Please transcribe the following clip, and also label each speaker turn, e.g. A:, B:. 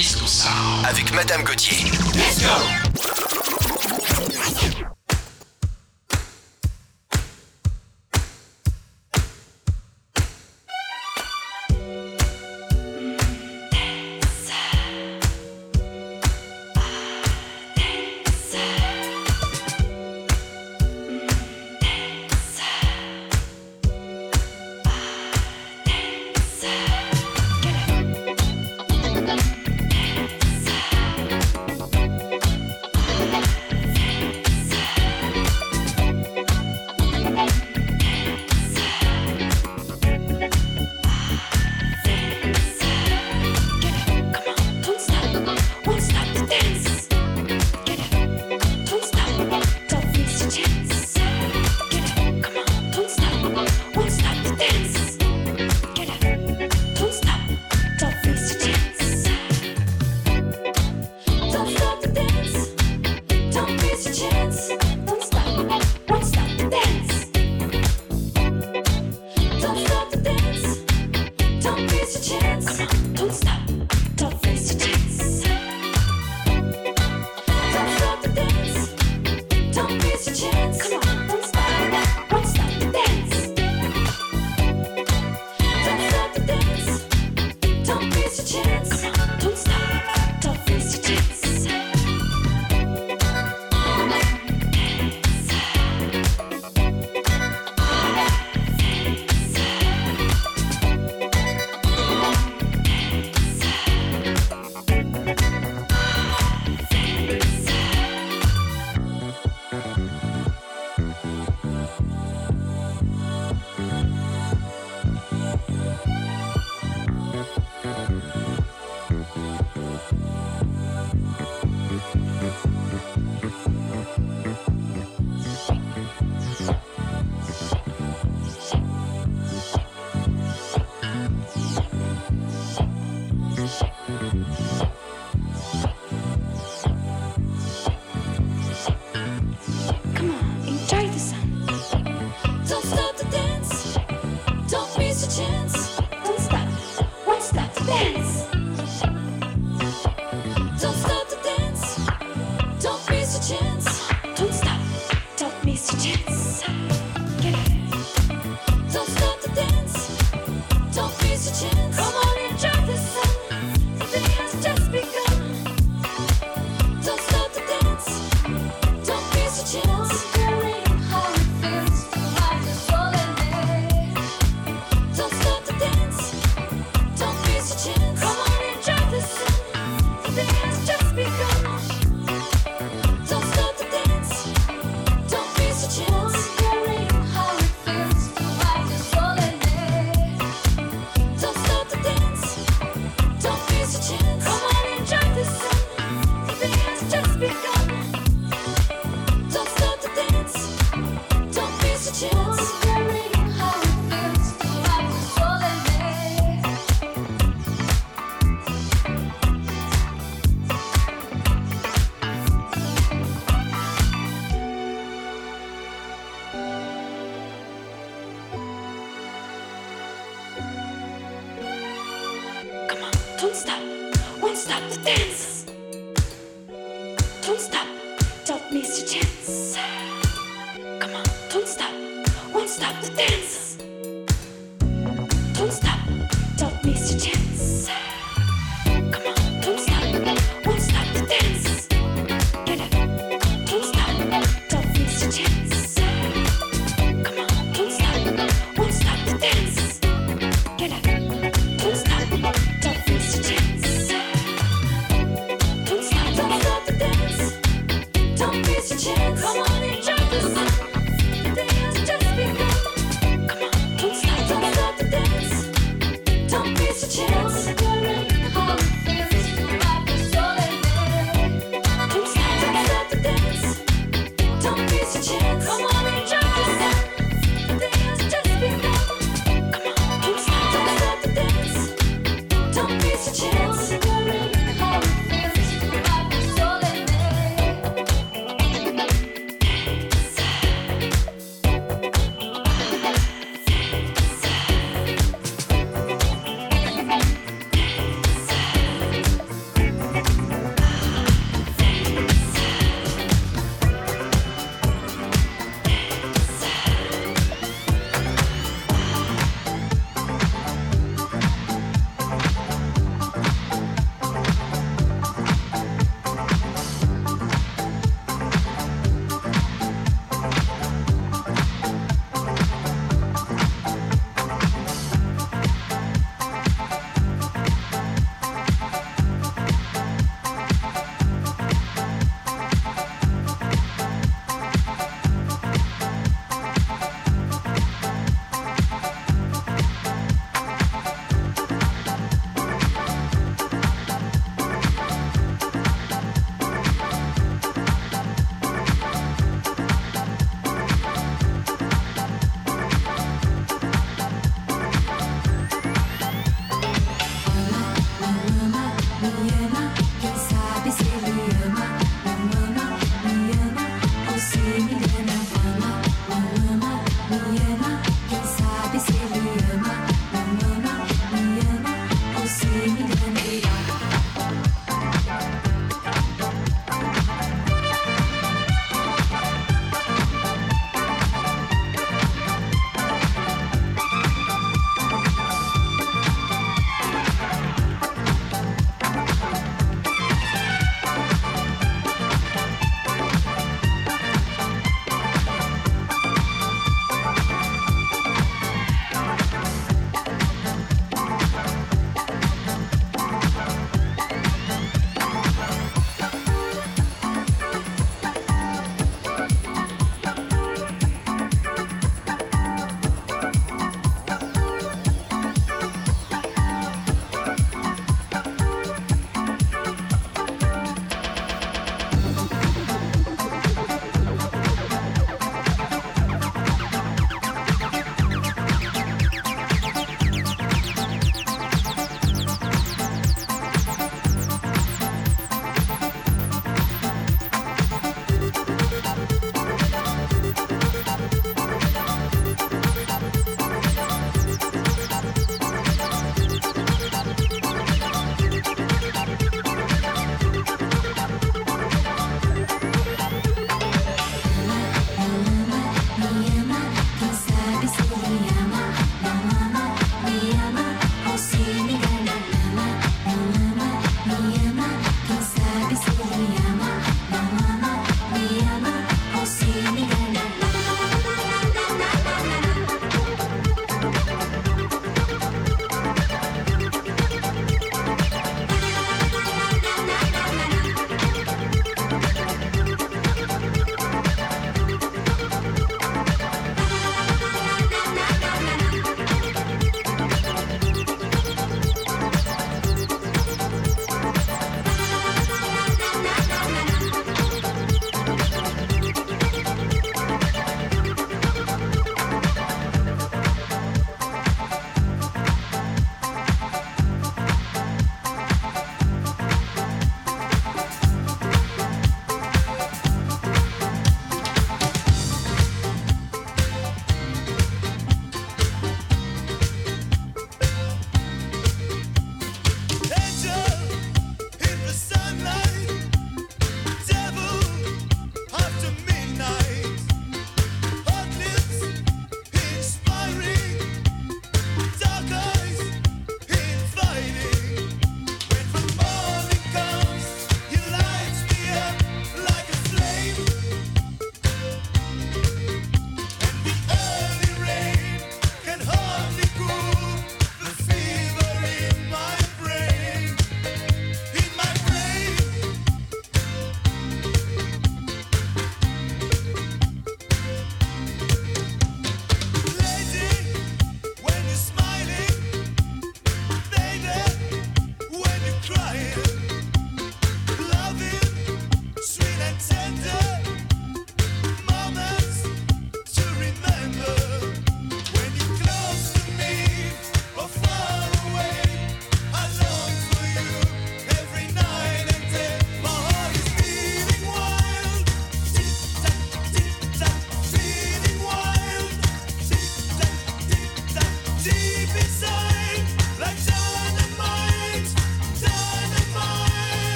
A: Disco Sound.
B: Avec Madame Gauthier.
A: Let's go!